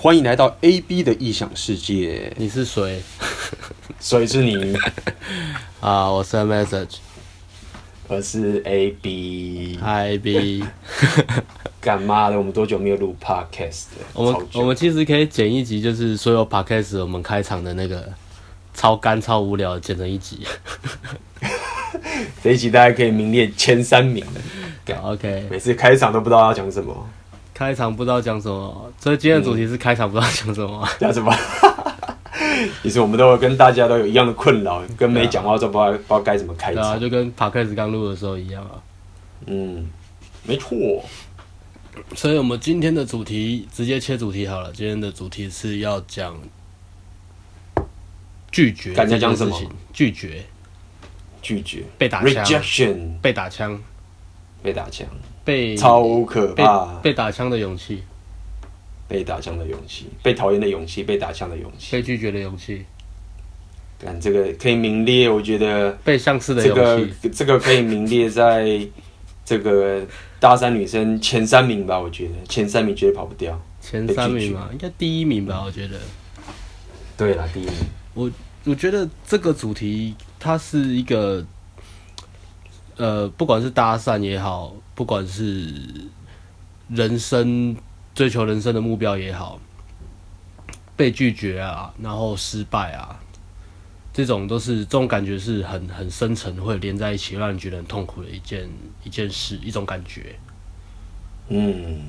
欢迎来到 AB 的异想世界。你是谁？谁是你？啊，我是 Message，我是 AB。Hi AB。干嘛的？我们多久没有录 Podcast？我们我们其实可以剪一集，就是所有 Podcast 我们开场的那个超干超无聊，剪成一集。这一集大家可以名列前三名。OK，每次开场都不知道要讲什么，开场不知道讲什么，所以今天的主题是开场不知道讲什么，讲什么？其实 我们都跟大家都有一样的困扰，跟没讲话都不知道不知道该怎么开场，啊，就跟 Podcast 刚录的时候一样啊。嗯，没错。所以我们今天的主题直接切主题好了，今天的主题是要讲拒绝这件事情，拒绝，拒绝，被打枪，rejection，被打枪。被打枪，被超可怕！被打枪的勇气，被打枪的勇气，被讨厌的勇气，被打枪的勇气，被拒绝的勇气。看这个可以名列，我觉得被相似的勇气，这个这个可以名列在这个大三女生前三名吧？我觉得前三名绝对跑不掉。前三名嘛，应该第一名吧？我觉得。对啦，第一名。我我觉得这个主题它是一个。呃，不管是搭讪也好，不管是人生追求人生的目标也好，被拒绝啊，然后失败啊，这种都是这种感觉是很很深沉，会连在一起，让人觉得很痛苦的一件一件事，一种感觉。嗯，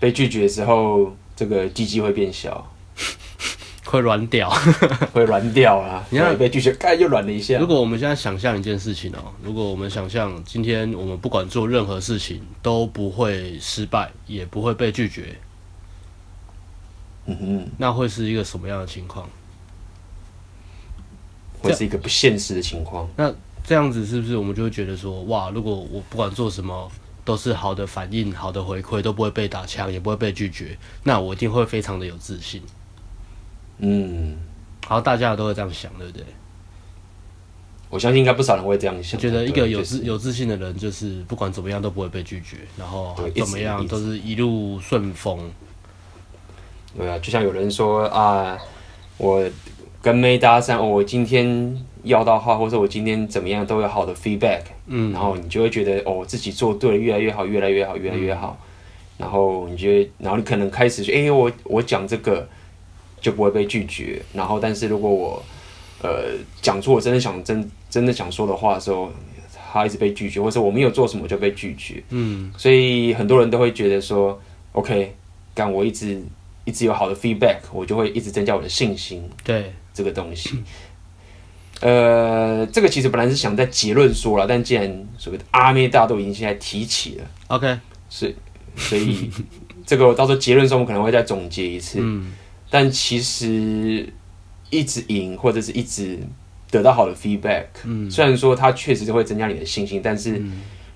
被拒绝的时候，这个鸡鸡会变小。会软掉，会软掉啊！你看被拒绝，盖又软了一下。如果我们现在想象一件事情哦，如果我们想象今天我们不管做任何事情都不会失败，也不会被拒绝，嗯哼，那会是一个什么样的情况？会是一个不现实的情况。那这样子是不是我们就会觉得说，哇，如果我不管做什么都是好的反应、好的回馈，都不会被打枪，也不会被拒绝，那我一定会非常的有自信。嗯，好，大家都会这样想，对不对？我相信应该不少人会这样想。觉得一个有自有自信的人，就是不管怎么样都不会被拒绝，然后怎么样都是一路顺风。对啊，就像有人说啊，我跟妹搭讪，我今天要到号，或者我今天怎么样都有好的 feedback，嗯，然后你就会觉得哦，自己做对了，越来越好，越来越好，越来越好。嗯、然后你觉得，然后你可能开始说，哎、欸，我我讲这个。就不会被拒绝。然后，但是如果我，呃，讲出我真的想真真的想说的话的时候，他一直被拒绝，或者我没有做什么就被拒绝。嗯，所以很多人都会觉得说，OK，干我一直一直有好的 feedback，我就会一直增加我的信心。对这个东西，呃，这个其实本来是想在结论说了，但既然所谓的阿妹大都已经现在提起了，OK，是，所以这个到时候结论中我们可能会再总结一次。嗯。但其实一直赢或者是一直得到好的 feedback，嗯，虽然说它确实会增加你的信心，但是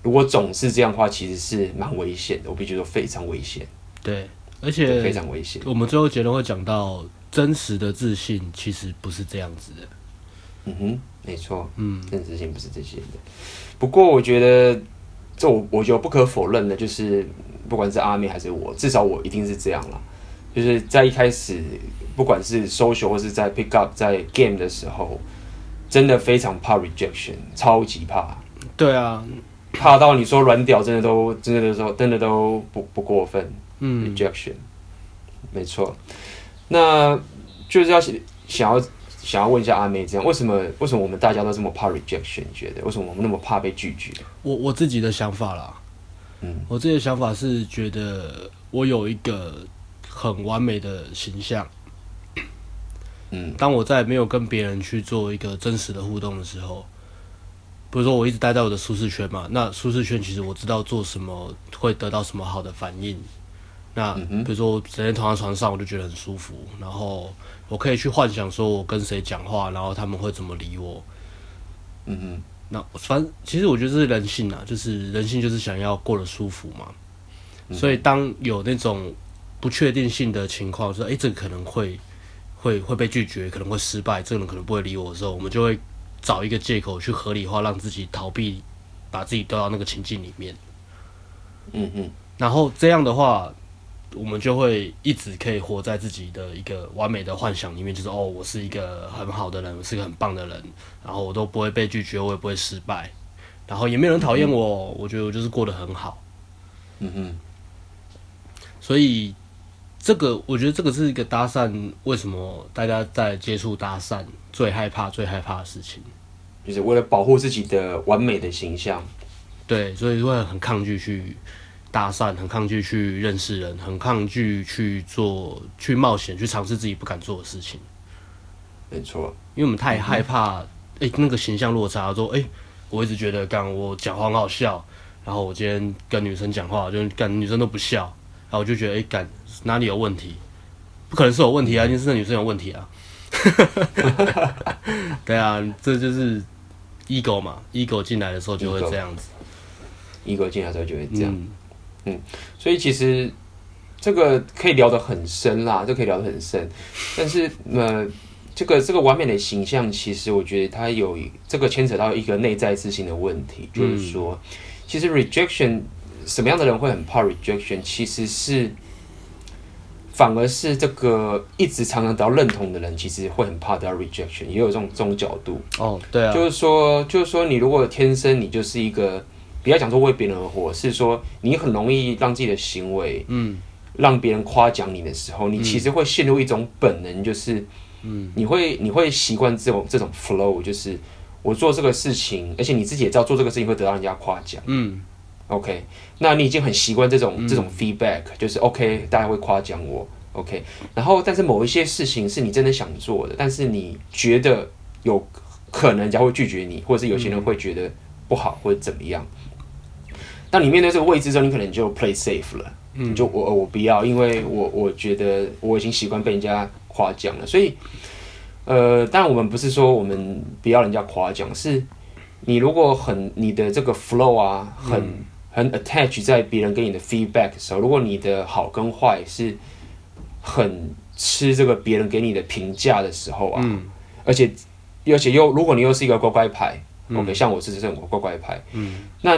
如果总是这样的话，其实是蛮危险的。我必须说非常危险。对，而且非常危险。我们最后结论会讲到，真实的自信其实不是这样子的。嗯哼，没错，嗯，真实性不是这些的。不过我觉得，这我我觉得不可否认的，就是不管是阿妹还是我，至少我一定是这样了。就是在一开始，不管是 social 或是在 pick up 在 game 的时候，真的非常怕 rejection，超级怕。对啊，怕到你说软屌，真的都真的都说真的都不不过分。嗯，rejection，没错。那就是要想要想要问一下阿妹，这样为什么为什么我们大家都这么怕 rejection？你觉得为什么我们那么怕被拒绝？我我自己的想法啦，嗯，我自己的想法是觉得我有一个。很完美的形象，嗯，当我在没有跟别人去做一个真实的互动的时候，比如说我一直待在我的舒适圈嘛，那舒适圈其实我知道做什么会得到什么好的反应，那比如说我整天躺在床上，我就觉得很舒服，然后我可以去幻想说我跟谁讲话，然后他们会怎么理我，嗯哼，那反正其实我觉得这是人性啊，就是人性就是想要过得舒服嘛，所以当有那种。不确定性的情况，说，诶，这个可能会会会被拒绝，可能会失败，这个人可能不会理我的时候，我们就会找一个借口去合理化，让自己逃避，把自己丢到那个情境里面。嗯嗯。然后这样的话，我们就会一直可以活在自己的一个完美的幻想里面，就是哦，我是一个很好的人，我是一个很棒的人，然后我都不会被拒绝，我也不会失败，然后也没有人讨厌我，我觉得我就是过得很好。嗯哼。所以这个，我觉得这个是一个搭讪，为什么大家在接触搭讪最害怕、最害怕的事情，就是为了保护自己的完美的形象。对，所以会很抗拒去。搭讪，很抗拒去认识人，很抗拒去做、去冒险、去尝试自己不敢做的事情。没错，因为我们太害怕，哎、嗯欸，那个形象落差。说，哎、欸，我一直觉得，刚我讲话很好笑，然后我今天跟女生讲话，就干女生都不笑，然后我就觉得，哎、欸，干哪里有问题？不可能是有问题啊，一定是那女生有问题啊。对啊，这就是 ego 嘛，ego 进来的时候就会这样子，ego 进来的时候就会这样。嗯嗯，所以其实这个可以聊得很深啦，这可以聊得很深。但是呃，这个这个完美的形象，其实我觉得它有这个牵扯到一个内在自信的问题，就是说，其实 rejection 什么样的人会很怕 rejection？其实是反而是这个一直常常得到认同的人，其实会很怕得到 rejection，也有这种这种角度。哦，对啊，就是说，就是说，你如果天生你就是一个。不要讲说为别人而活，是说你很容易让自己的行为，嗯，让别人夸奖你的时候，你其实会陷入一种本能，就是，嗯，你会你会习惯这种这种 flow，就是我做这个事情，而且你自己也知道做这个事情会得到人家夸奖，嗯，OK，那你已经很习惯这种这种 feedback，就是 OK，大家会夸奖我，OK，然后但是某一些事情是你真的想做的，但是你觉得有可能人家会拒绝你，或者是有些人会觉得不好或者怎么样。当你面对这个未知之后，你可能就 play safe 了，嗯，就我我不要，因为我我觉得我已经习惯被人家夸奖了，所以，呃，当然我们不是说我们不要人家夸奖，是你如果很你的这个 flow 啊，很很 attach 在别人给你的 feedback 的时候，如果你的好跟坏是很吃这个别人给你的评价的时候啊，嗯，而且而且又如果你又是一个乖乖牌。OK，像我是这种乖乖牌，嗯，那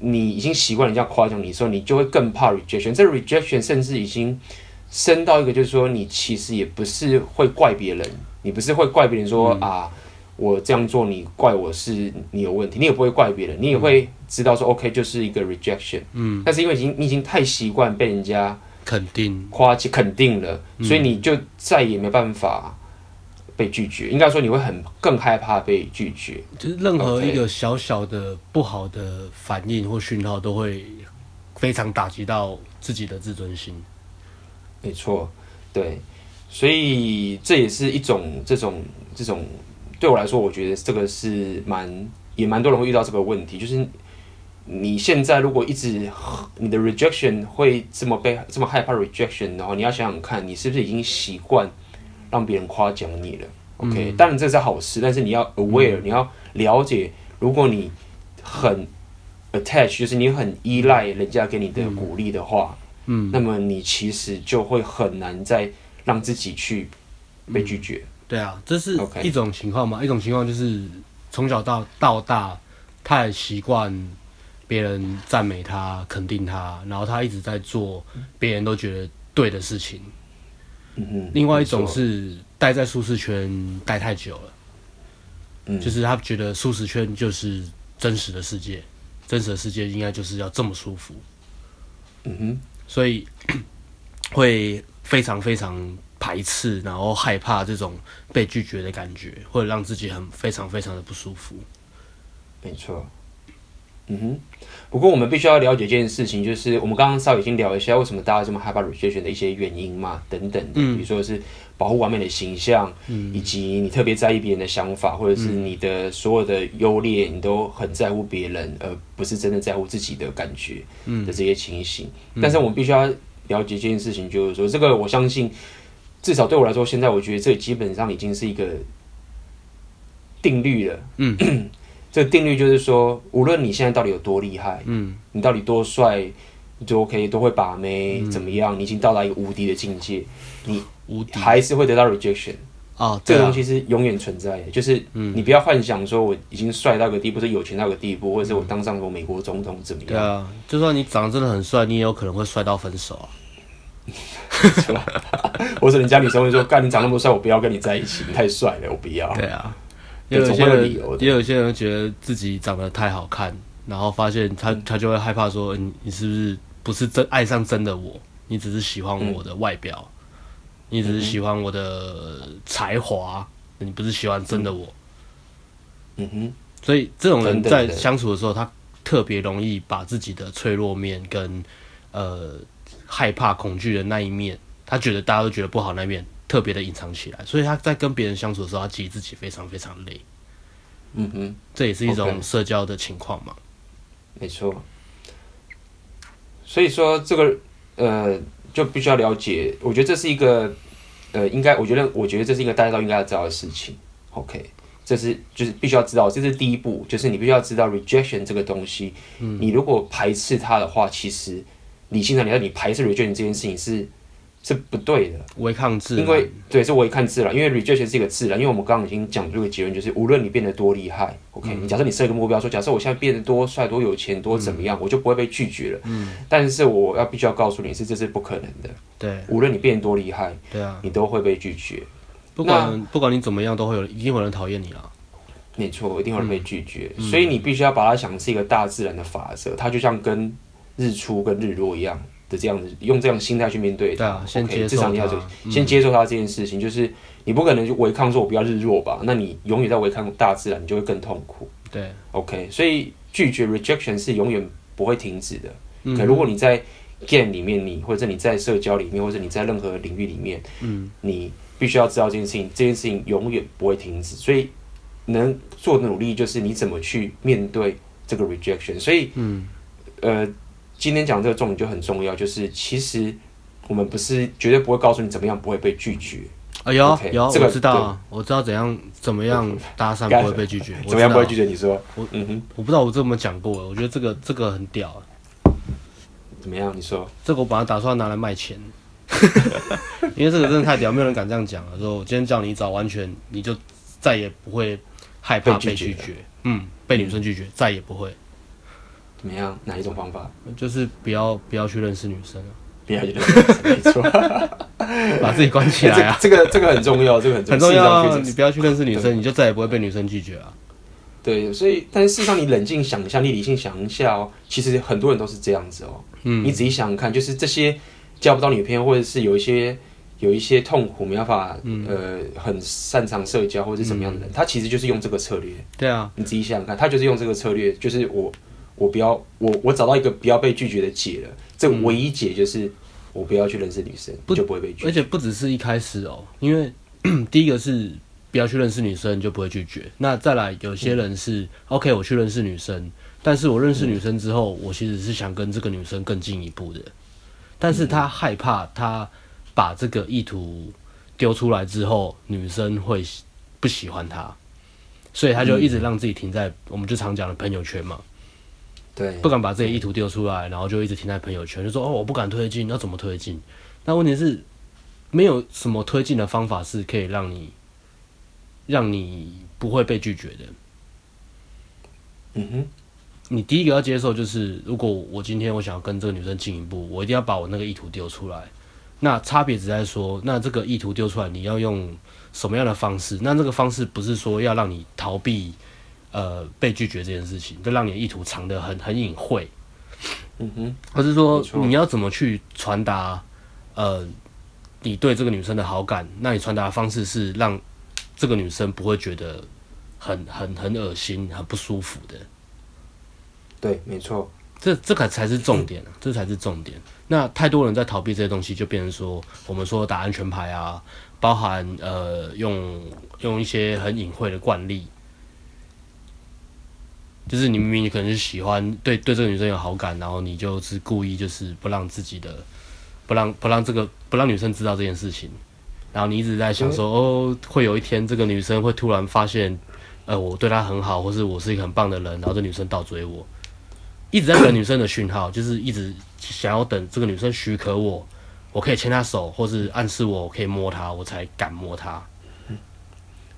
你已经习惯人家夸奖你的时候，你就会更怕 rejection。这 rejection 甚至已经升到一个，就是说你其实也不是会怪别人，你不是会怪别人说、嗯、啊，我这样做你怪我是你有问题，你也不会怪别人，你也会知道说 OK 就是一个 rejection，嗯，但是因为已经你已经太习惯被人家肯定。夸起肯定了，所以你就再也没办法。被拒绝，应该说你会很更害怕被拒绝。就是任何一个小小的不好的反应或讯号，都会非常打击到自己的自尊心。没错，对，所以这也是一种这种这种对我来说，我觉得这个是蛮也蛮多人会遇到这个问题，就是你现在如果一直你的 rejection 会这么被这么害怕 rejection，然后你要想想看，你是不是已经习惯。让别人夸奖你了，OK，当然这是好事，但是你要 aware，你要了解，如果你很 attach，就是你很依赖人家给你的鼓励的话，嗯，那么你其实就会很难再让自己去被拒绝。对啊，这是一种情况嘛，一种情况就是从小到到大太习惯别人赞美他、肯定他，然后他一直在做别人都觉得对的事情。嗯，另外一种是待在舒适圈待太久了，嗯，就是他觉得舒适圈就是真实的世界，真实的世界应该就是要这么舒服，嗯哼，所以会非常非常排斥，然后害怕这种被拒绝的感觉，或者让自己很非常非常的不舒服，没错。嗯哼，不过我们必须要了解一件事情，就是我们刚刚稍微已经聊一下为什么大家这么害怕 rejection 的一些原因嘛，等等的，比如说是保护完美的形象，嗯，以及你特别在意别人的想法，或者是你的所有的优劣，你都很在乎别人，而不是真的在乎自己的感觉，嗯，的这些情形。但是我们必须要了解一件事情，就是说这个我相信，至少对我来说，现在我觉得这基本上已经是一个定律了，嗯。这个定律就是说，无论你现在到底有多厉害，嗯，你到底多帅，你就 OK，都会把妹，怎么样？你已经到达一个无敌的境界，你无敌还是会得到 rejection 啊。这个东西是永远存在的，就是你不要幻想说我已经帅到个地步，是有钱到个地步，或者是我当上过美国总统怎么样？对啊，就算你长得真的很帅，你也有可能会帅到分手啊。是吧？或者人家女生会说：“干，你长那么帅，我不要跟你在一起，你太帅了，我不要。”对啊，也有些人，也有些人觉得自己长得太好看，然后发现他他就会害怕说：“你你是不是不是真爱上真的我？你只是喜欢我的外表，嗯、你只是喜欢我的才华，你不是喜欢真的我。”嗯哼，所以这种人在相处的时候，他特别容易把自己的脆弱面跟呃害怕、恐惧的那一面，他觉得大家都觉得不好那一面，特别的隐藏起来。所以他在跟别人相处的时候，他其实自己非常非常累。嗯哼，这也是一种社交的情况嘛。没错。所以说这个呃，就必须要了解。我觉得这是一个呃，应该我觉得我觉得这是一个大家都应该要知道的事情。OK。这是就是必须要知道，这是第一步，就是你必须要知道 rejection 这个东西。嗯，你如果排斥它的话，其实理性上你要你排斥 rejection 这件事情是是不对的，违抗自然。因为对，是违抗自然，因为 rejection 是一个自然。因为我们刚刚已经讲这个结论，就是无论你变得多厉害，OK，嗯，你假设你设一个目标，说假设我现在变得多帅、多有钱、多怎么样，嗯，我就不会被拒绝了。嗯，但是我要必须要告诉你是，这是不可能的。对，无论你变得多厉害，对啊，你都会被拒绝。不管不管你怎么样，都会有一定有人讨厌你啊。没错，一定会被拒绝，嗯、所以你必须要把它想成是一个大自然的法则，它就像跟日出跟日落一样的这样子，用这样心态去面对。对啊，先接受 okay, 至少你要、嗯、先接受它这件事情，就是你不可能就违抗说我不要日落吧？那你永远在违抗大自然，你就会更痛苦。对，OK，所以拒绝 rejection 是永远不会停止的。嗯，可如果你在 game 里面你，你或者你在社交里面，或者你在任何领域里面，嗯，你必须要知道这件事情，这件事情永远不会停止。所以。能做的努力就是你怎么去面对这个 rejection，所以，嗯，呃，今天讲这个重点就很重要，就是其实我们不是绝对不会告诉你怎么样不会被拒绝。哎呦，okay, 有，这个我知道，我知道怎样怎么样搭讪不会被拒绝，怎么样不会拒绝？你说，我嗯哼，我不知道我这么讲过，我觉得这个这个很屌。怎么样？你说，这个我本来打算拿来卖钱，因为这个真的太屌，没有人敢这样讲了。说我今天叫你找，完全你就再也不会。害怕被拒绝，嗯，被女生拒绝，嗯、再也不会。怎么样？哪一种方法？就是不要不要去认识女生了，不要去认识，没错，把自己关起来啊！这个这个很重要，这个很重要，很重要啊！你不要去认识女生，你就再也不会被女生拒绝啊。对，所以，但是事实上，你冷静想一下，你理性想一下哦，其实很多人都是这样子哦。嗯，你仔细想想看，就是这些交不到女朋友，或者是有一些。有一些痛苦没办法，嗯、呃，很擅长社交或者是什么样的人，嗯、他其实就是用这个策略。对啊，你仔细想想看，他就是用这个策略，就是我，我不要，我我找到一个不要被拒绝的解了。这唯一解就是我不要去认识女生，不就不会被拒绝。而且不只是一开始哦，因为 第一个是不要去认识女生就不会拒绝。那再来，有些人是、嗯、OK，我去认识女生，但是我认识女生之后，我其实是想跟这个女生更进一步的，但是他害怕他。把这个意图丢出来之后，女生会不喜欢他，所以他就一直让自己停在，嗯、我们就常讲的朋友圈嘛。对，不敢把这些意图丢出来，然后就一直停在朋友圈，就说哦，我不敢推进，要怎么推进？那问题是，没有什么推进的方法是可以让你，让你不会被拒绝的。嗯哼，你第一个要接受就是，如果我今天我想要跟这个女生进一步，我一定要把我那个意图丢出来。那差别只在说，那这个意图丢出来，你要用什么样的方式？那这个方式不是说要让你逃避，呃，被拒绝这件事情，就让你的意图藏得很很隐晦。嗯哼，而是说你要怎么去传达，呃，你对这个女生的好感？那你传达的方式是让这个女生不会觉得很很很恶心、很不舒服的。对，没错。这这个才是重点，这才是重点。那太多人在逃避这些东西，就变成说，我们说打安全牌啊，包含呃用用一些很隐晦的惯例，就是你明明你可能是喜欢对对这个女生有好感，然后你就是故意就是不让自己的不让不让这个不让女生知道这件事情，然后你一直在想说，哦，会有一天这个女生会突然发现，呃，我对她很好，或是我是一个很棒的人，然后这女生倒追我。一直在等女生的讯号，就是一直想要等这个女生许可我，我可以牵她手，或是暗示我可以摸她，我才敢摸她。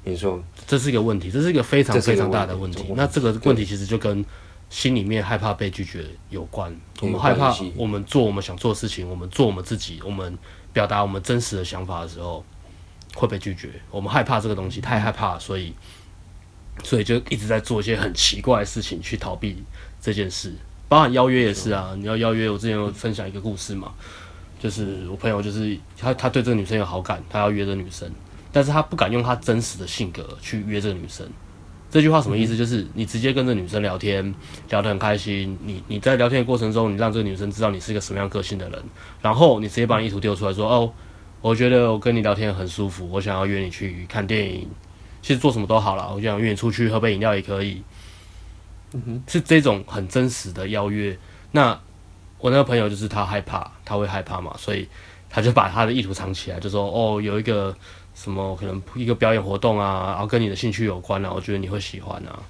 你说，这是一个问题，这是一个非常非常大的问题。问题，那这个问题其实就跟心里面害怕被拒绝有关。我们害怕我们做我们想做的事情，我们做我们自己，我们表达我们真实的想法的时候会被拒绝。我们害怕这个东西，太害怕，所以所以就一直在做一些很奇怪的事情去逃避这件事。包含邀约也是啊，你要邀约，我之前有分享一个故事嘛，就是我朋友就是他他对这个女生有好感，他要约这个女生，但是他不敢用他真实的性格去约这个女生。这句话什么意思？就是你直接跟这女生聊天，聊得很开心。你你在聊天的过程中，你让这个女生知道你是一个什么样个性的人，然后你直接把你意图丢出来说：“哦，我觉得我跟你聊天很舒服，我想要约你去看电影，其实做什么都好了，我想约你出去喝杯饮料也可以。”嗯哼，是这种很真实的邀约。那我那个朋友就是他害怕，他会害怕嘛，所以他就把他的意图藏起来，就说：“哦，有一个。”什么可能一个表演活动啊，然后跟你的兴趣有关啊，我觉得你会喜欢啊。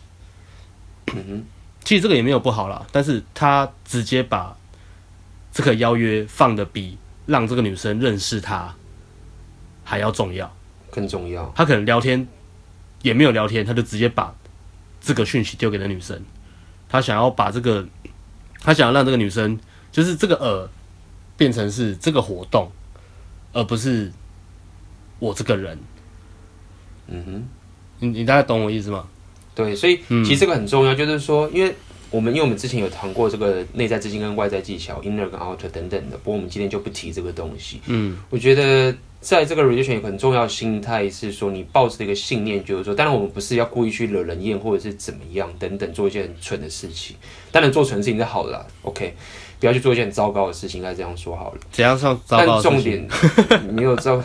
其实这个也没有不好啦，但是他直接把这个邀约放的比让这个女生认识他还要重要，更重要。他可能聊天也没有聊天，他就直接把这个讯息丢给了女生。他想要把这个，他想要让这个女生就是这个呃变成是这个活动，而不是。我这个人，嗯哼，你你大概懂我意思吗？对，所以其实这个很重要，嗯、就是说，因为我们因为我们之前有谈过这个内在自信跟外在技巧，inner 跟 outer 等等的，不过我们今天就不提这个东西。嗯，我觉得在这个 rejection 有很重要的心态是说，你抱着一个信念，就是说，当然我们不是要故意去惹人厌或者是怎么样等等，做一些很蠢的事情，当然做蠢事情是好的啦，OK。不要去做一件很糟糕的事情，应该这样说好了。怎样算糟糕的事情？但重点 没有糟，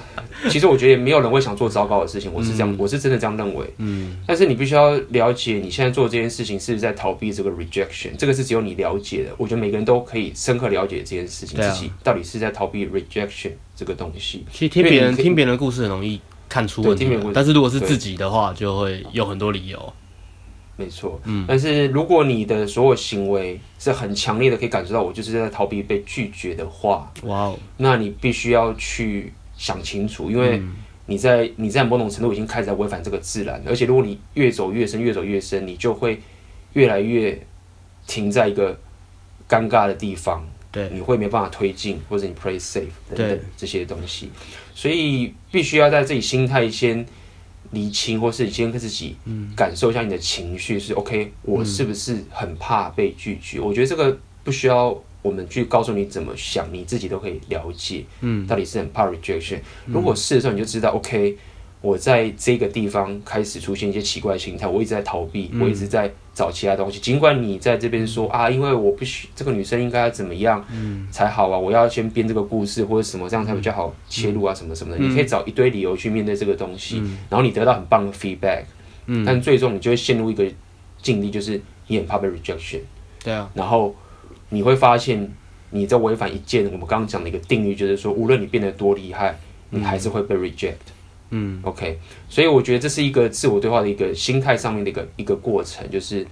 其实我觉得也没有人会想做糟糕的事情。我是这样，嗯、我是真的这样认为。嗯。但是你必须要了解，你现在做这件事情是不是在逃避这个 rejection？这个是只有你了解的。我觉得每个人都可以深刻了解这件事情，啊、自己到底是在逃避 rejection 这个东西。其实听别人听别人的故事很容易看出问题，但是如果是自己的话，就会有很多理由。没错，嗯，但是如果你的所有行为是很强烈的，可以感受到我就是在逃避被拒绝的话，哇哦，那你必须要去想清楚，因为你在你在某种程度已经开始在违反这个自然，而且如果你越走越深，越走越深，你就会越来越停在一个尴尬的地方，对，你会没办法推进，或者你 play safe 等等这些东西，所以必须要在自己心态先。厘清，或是你先跟自己感受一下你的情绪是 OK，我是不是很怕被拒绝？我觉得这个不需要我们去告诉你怎么想，你自己都可以了解。嗯，到底是很怕 rejection。如果是的时候，你就知道 OK。我在这个地方开始出现一些奇怪的心态，我一直在逃避，嗯、我一直在找其他东西。尽管你在这边说啊，因为我不许这个女生应该要怎么样才好啊，我要先编这个故事或者什么，这样才比较好切入啊，什么什么的。嗯、你可以找一堆理由去面对这个东西，嗯、然后你得到很棒的 feedback，嗯、但最终你就会陷入一个境地，就是你很怕被 rejection。对啊，然后你会发现你在违反一件我们刚刚讲的一个定律，就是说无论你变得多厉害，你还是会被 reject。嗯，OK，所以我觉得这是一个自我对话的一个心态上面的一个一个过程，就是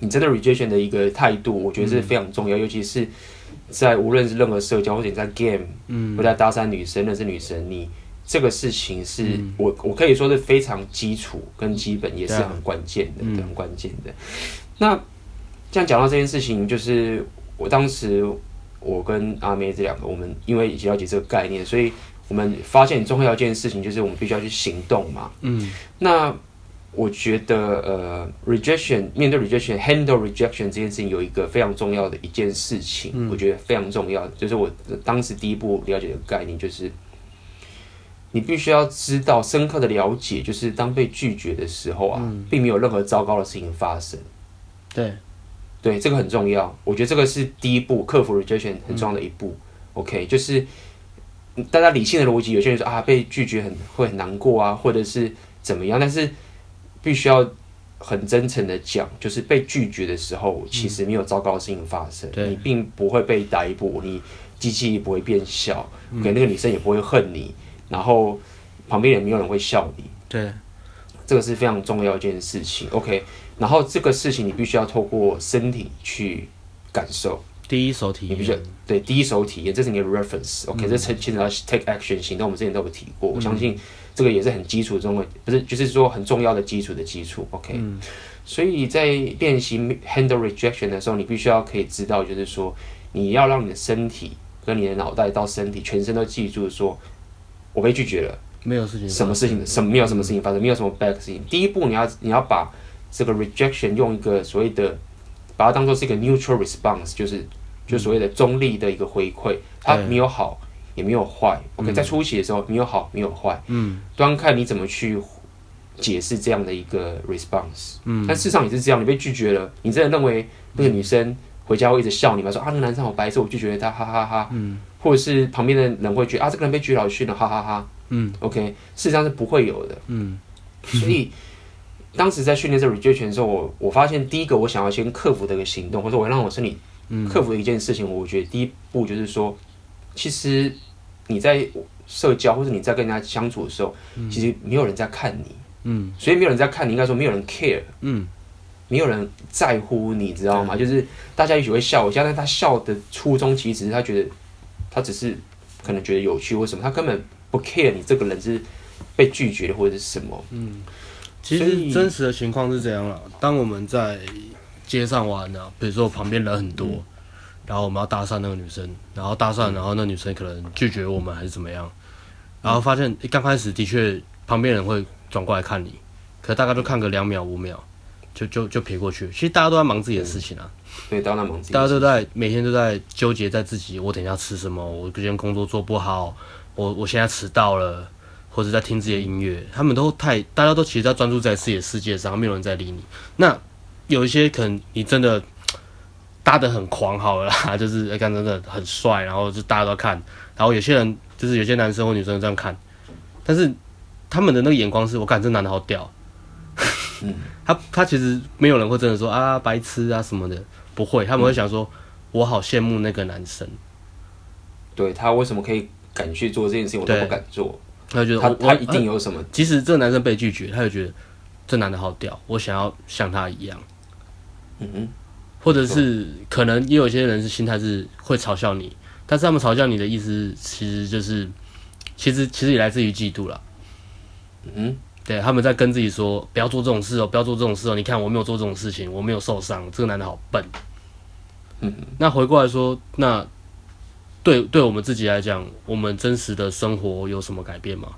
你真的 rejection 的一个态度，我觉得是非常重要，嗯、尤其是在无论是任何社交或者你在 game，嗯，或者在搭讪女生、认识女生，你这个事情是、嗯、我我可以说是非常基础跟基本，也是很关键的，嗯、很关键的。那这样讲到这件事情，就是我当时我跟阿妹这两个，我们因为已经了解这个概念，所以。我们发现很重要一件事情，就是我们必须要去行动嘛。嗯，那我觉得呃，rejection 面对 rejection，handle rejection 这件事情有一个非常重要的一件事情，嗯、我觉得非常重要，就是我当时第一步了解的概念，就是你必须要知道深刻的了解，就是当被拒绝的时候啊，嗯、并没有任何糟糕的事情发生。对，对，这个很重要。我觉得这个是第一步克服 rejection 很重要的一步。嗯、OK，就是。大家理性的逻辑，有些人说啊，被拒绝很会很难过啊，或者是怎么样，但是必须要很真诚的讲，就是被拒绝的时候，其实没有糟糕的事情发生，嗯、你并不会被逮捕，你机器也不会变小，给、嗯、那个女生也不会恨你，然后旁边也没有人会笑你，对，这个是非常重要一件事情。OK，然后这个事情你必须要透过身体去感受。第一手体验，你必须对第一手体验，这是你的 reference，OK，、okay? 这牵牵扯到 take action 行动，我们之前都有提过，我相信这个也是很基础中的，不是就是说很重要的基础的基础，OK，、嗯、所以在练习 handle rejection 的时候，你必须要可以知道，就是说你要让你的身体跟你的脑袋到身体全身都记住说，我被拒绝了，没有事情，什么事情，什么没有什么事情发生，没有什么 bad 事情。第一步，你要你要把这个 rejection 用一个所谓的，把它当做是一个 neutral response，就是就所谓的中立的一个回馈，它没有好也没有坏。OK，在初期的时候没有好没有坏，嗯，端看你怎么去解释这样的一个 response。嗯，但事实上也是这样，你被拒绝了，你真的认为那个女生回家会一直笑你吗？说啊，那个男生好白痴，我拒绝了他，哈哈哈。嗯，或者是旁边的人会觉得啊，这个人被拒绝了，训了，哈哈哈。嗯，OK，事实上是不会有的。嗯，所以当时在训练这 rejection 的时候，我我发现第一个我想要先克服的一个行动，或者我让我身体克服的一件事情，我觉得第一步就是说，其实你在社交或者你在跟人家相处的时候，其实没有人在看你。嗯，所以没有人在看你，应该说没有人 care。嗯，没有人在乎你，知道吗？就是大家也许会笑一下，但他笑的初衷其实是他觉得他只是可能觉得有趣或什么，他根本。不 care 你这个人是被拒绝的或者是什么？嗯，其实真实的情况是这样了。当我们在街上玩呢，比如说旁边人很多，嗯、然后我们要搭讪那个女生，然后搭讪，然后那女生可能拒绝我们还是怎么样，然后发现刚开始的确旁边人会转过来看你，可大概就看个两秒五秒，就就就撇过去。其实大家都在忙自己的事情啊，对，大家都在忙自己，大家都在每天都在纠结在自己，我等一下吃什么，我今天工作做不好。我我现在迟到了，或者在听自己的音乐，他们都太，大家都其实在专注在自己的世界上，没有人在理你。那有一些可能你真的搭得很狂好了啦，就是看真的很帅，然后就大家都看。然后有些人就是有些男生或女生这样看，但是他们的那个眼光是我感觉这男的好屌。嗯，他他其实没有人会真的说啊白痴啊什么的，不会，他们会想说，嗯、我好羡慕那个男生。对，他为什么可以？敢去做这件事情，我都不敢做。他就觉得他他一定有什么。即使这个男生被拒绝，他就觉得这男的好屌，我想要像他一样。嗯哼，或者是可能也有一些人是心态是会嘲笑你，但是他们嘲笑你的意思其实就是，其实其实也来自于嫉妒了。嗯哼，对，他们在跟自己说不要做这种事哦，不要做这种事哦。你看我没有做这种事情，我没有受伤，这个男的好笨。嗯哼，那回过来说那。对，对我们自己来讲，我们真实的生活有什么改变吗？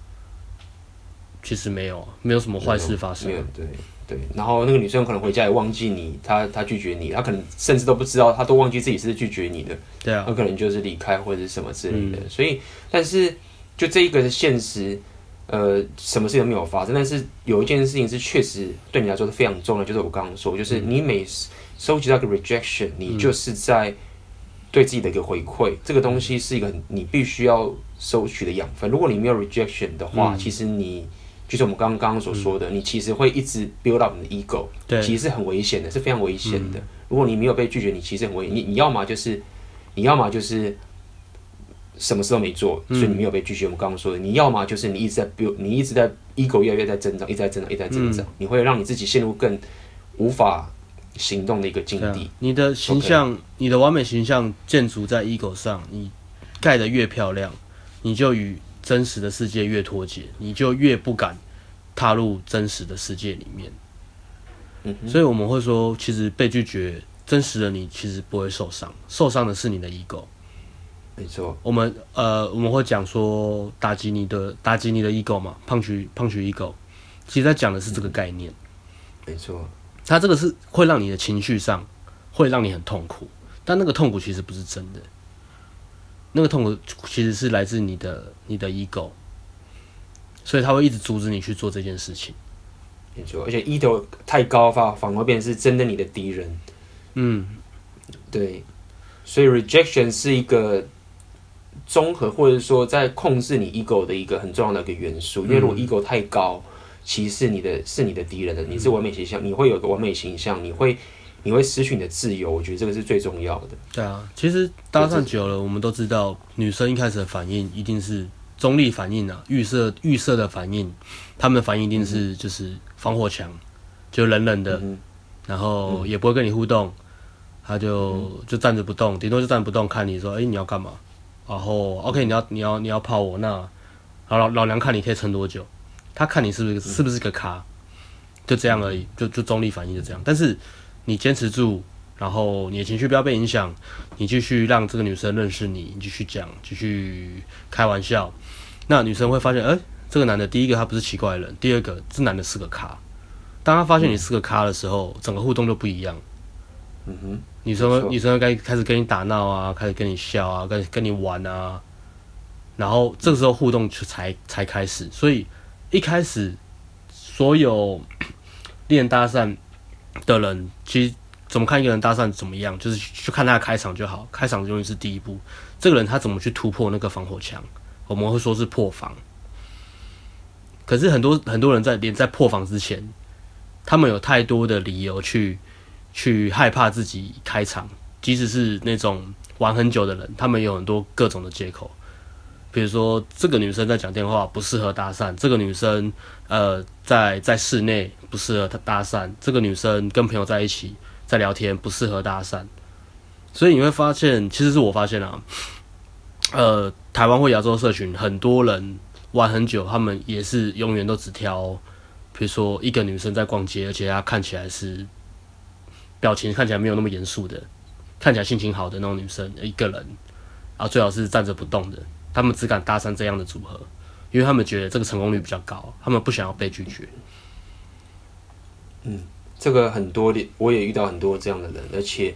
其实没有，没有什么坏事发生。对对。然后那个女生可能回家也忘记你，她她拒绝你，她可能甚至都不知道，她都忘记自己是拒绝你的。对啊。她可能就是离开或者是什么之类的。嗯、所以，但是就这一个现实，呃，什么事都没有发生。但是有一件事情是确实对你来说是非常重要，就是我刚刚说，就是你每收集到一个 rejection，你就是在。嗯对自己的一个回馈，这个东西是一个你必须要收取的养分。如果你没有 rejection 的话，嗯、其实你就是我们刚刚所说的，嗯、你其实会一直 build up 你的 ego，对，其实是很危险的，是非常危险的。嗯、如果你没有被拒绝，你其实很危险。你你要么就是，你要么就是什么事都没做，所以你没有被拒绝。我们刚刚说的，你要么就是你一直在 build，你一直在 ego 越来越在增长，一直在增长，一直在增长，嗯、你会让你自己陷入更无法。行动的一个境地，你的形象.你的完美形象建筑在 ego 上，你盖得越漂亮，你就与真实的世界越脱节，你就越不敢踏入真实的世界里面。嗯，所以我们会说，其实被拒绝，真实的你其实不会受伤，受伤的是你的 ego。没错，我们呃，我们会讲说打击你的打击你的 ego 嘛，punch punch ego，其实在讲的是这个概念。没错。他这个是会让你的情绪上会让你很痛苦，但那个痛苦其实不是真的，那个痛苦其实是来自你的你的 ego，所以他会一直阻止你去做这件事情。没错，而且 ego 太高的话，反而变成是真的你的敌人。嗯，对，所以 rejection 是一个综合或者说在控制你 ego 的一个很重要的一个元素，因为如果 ego 太高。其实你的是你的敌人的，你是完美形象，你会有个完美形象，你会你会失去你的自由，我觉得这个是最重要的。对啊，其实搭讪久了，我们都知道，女生一开始的反应一定是中立反应啊，预设预设的反应，他们的反应一定是就是防火墙，就冷冷的，然后也不会跟你互动，他就就站着不动，顶多就站着不动看你说，哎、欸，你要干嘛？然后 OK，你要你要你要泡我，那好老老娘看你可以撑多久？他看你是不是是不是个咖，就这样而已，就就中立反应就这样。但是你坚持住，然后你的情绪不要被影响，你继续让这个女生认识你，你继续讲，继续开玩笑，那女生会发现，哎、这个男的，第一个他不是奇怪的人，第二个这男的是个咖。当他发现你是个咖的时候，整个互动就不一样。嗯哼，女生女生该开始跟你打闹啊，开始跟你笑啊，跟跟你玩啊，然后这个时候互动才才开始。所以一开始所有 练搭讪的人，其实怎么看一个人搭讪怎么样，就是去看他的开场就好。开场永远是第一步。这个人他怎么去突破那个防火墙？我们会说是破防。可是很多很多人在连在破防之前。他们有太多的理由去去害怕自己开场，即使是那种玩很久的人，他们有很多各种的借口。比如说，这个女生在讲电话不适合搭讪，这个女生呃在在室内不适合她搭讪，这个女生跟朋友在一起在聊天不适合搭讪。所以你会发现，其实是我发现啊，呃，台湾或亚洲社群很多人玩很久，他们也是永远都只挑。比如说，一个女生在逛街，而且她看起来是表情看起来没有那么严肃的，看起来心情好的那种女生，一个人，然后最好是站着不动的。他们只敢搭讪这样的组合，因为他们觉得这个成功率比较高，他们不想要被拒绝。嗯，这个很多的，我也遇到很多这样的人，而且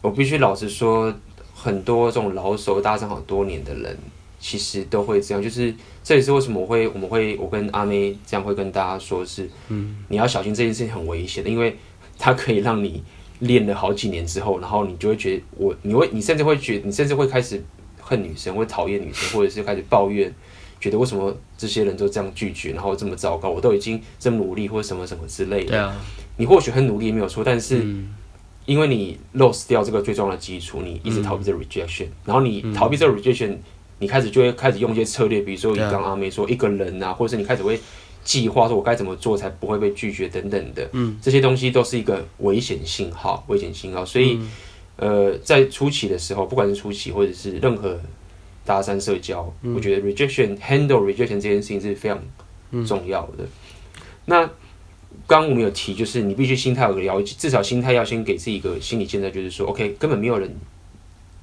我必须老实说，很多这种老手搭讪好多年的人。其实都会这样，就是这也是为什么我会我们会我跟阿妹这样会跟大家说是，嗯，你要小心这件事情很危险的，因为它可以让你练了好几年之后，然后你就会觉得我你会你甚至会觉得你甚至会开始恨女生，会讨厌女生，或者是开始抱怨，觉得为什么这些人都这样拒绝，然后这么糟糕，我都已经这么努力或者什么什么之类的。对啊，你或许很努力没有错，但是因为你 lost 掉这个最重要的基础，你一直逃避这个 rejection，然后你逃避这个 rejection。你开始就会开始用一些策略，比如说你刚刚阿妹说一个人啊，或者是你开始会计划说我该怎么做才不会被拒绝等等的，嗯，这些东西都是一个危险信号，危险信号。所以，呃，在初期的时候，不管是初期或者是任何搭讪社交，我觉得 rejection handle rejection 这件事情是非常重要的。那刚刚我们有提，就是你必须心态有个了解，至少心态要先给自己一个心理建设，就是说，OK，根本没有人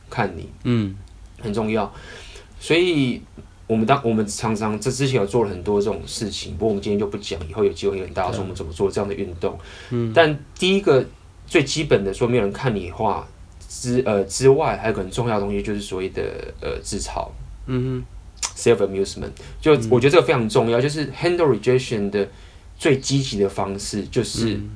看你，嗯，很重要。所以，我们当我们常常这之前有做了很多这种事情，不过我们今天就不讲，以后有机会跟大家说我们怎么做这样的运动。嗯，但第一个最基本的说没有人看你的话之呃之外，还有个很重要的东西就是所谓的呃自嘲。嗯哼，self amusement，就我觉得这个非常重要，就是 handle rejection 的最积极的方式就是、嗯、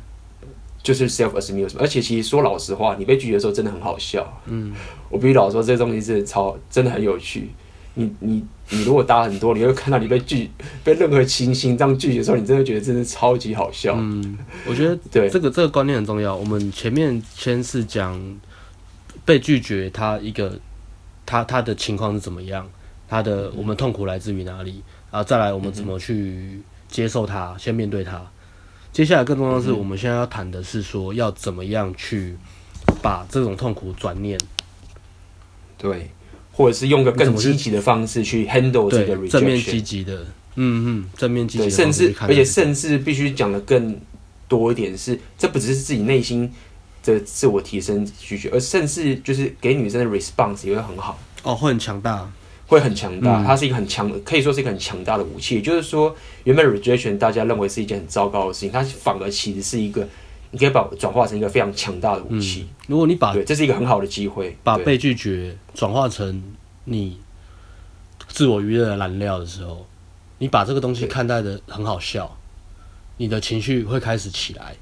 就是 self amusement，而且其实说老实话，你被拒绝的时候真的很好笑。嗯，我必须老说，这东西是超真的很有趣。你你你如果搭很多，你会看到你被拒被任何情形这样拒绝的时候，你真的觉得真的超级好笑。嗯，我觉得 对这个这个观念很重要。我们前面先是讲被拒绝，他一个他他的情况是怎么样，他的我们痛苦来自于哪里，然后再来我们怎么去接受他，先面对他。接下来更重要的是，我们现在要谈的是说要怎么样去把这种痛苦转念。对。或者是用个更积极的方式去 handle 这个 rejection，正面积极的，嗯嗯，正面积极的，甚至而且甚至必须讲的更多一点是，这不只是自己内心的自我提升需求，而甚至就是给女生的 response 也会很好哦，会很强大，会很强大，它是一个很强，可以说是一个很强大的武器。也就是说，原本 rejection 大家认为是一件很糟糕的事情，它反而其实是一个。你可以把转化成一个非常强大的武器。嗯、如果你把，对，这是一个很好的机会，把被拒绝转化成你自我娱乐的燃料的时候，你把这个东西看待的很好笑，你的情绪会开始起来，